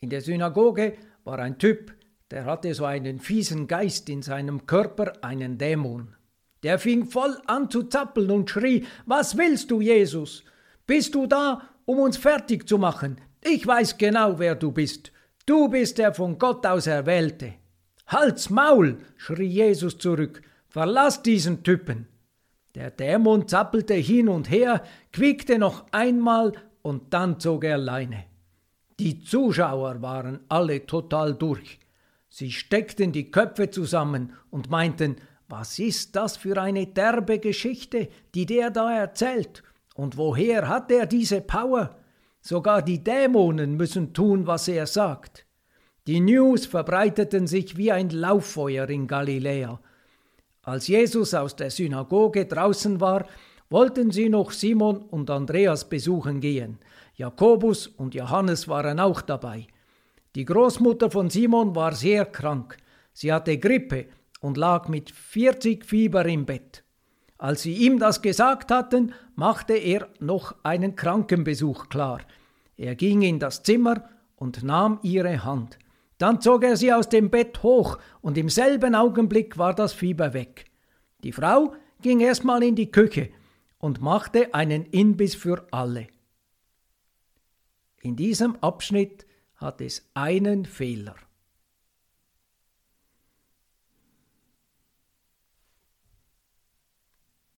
In der Synagoge war ein Typ, der hatte so einen fiesen Geist in seinem Körper, einen Dämon. Der fing voll an zu zappeln und schrie, Was willst du, Jesus? Bist du da, um uns fertig zu machen? Ich weiß genau, wer du bist. Du bist der von Gott aus Erwählte. Halt's Maul, schrie Jesus zurück, verlass diesen Typen. Der Dämon zappelte hin und her, quiekte noch einmal und dann zog er Leine. Die Zuschauer waren alle total durch. Sie steckten die Köpfe zusammen und meinten, was ist das für eine derbe Geschichte, die der da erzählt? Und woher hat er diese Power? Sogar die Dämonen müssen tun, was er sagt. Die News verbreiteten sich wie ein Lauffeuer in Galiläa. Als Jesus aus der Synagoge draußen war, wollten sie noch Simon und Andreas besuchen gehen. Jakobus und Johannes waren auch dabei. Die Großmutter von Simon war sehr krank. Sie hatte Grippe und lag mit 40 Fieber im Bett. Als sie ihm das gesagt hatten, machte er noch einen Krankenbesuch klar. Er ging in das Zimmer und nahm ihre Hand. Dann zog er sie aus dem Bett hoch, und im selben Augenblick war das Fieber weg. Die Frau ging erstmal in die Küche und machte einen Inbiss für alle. In diesem Abschnitt hat es einen Fehler.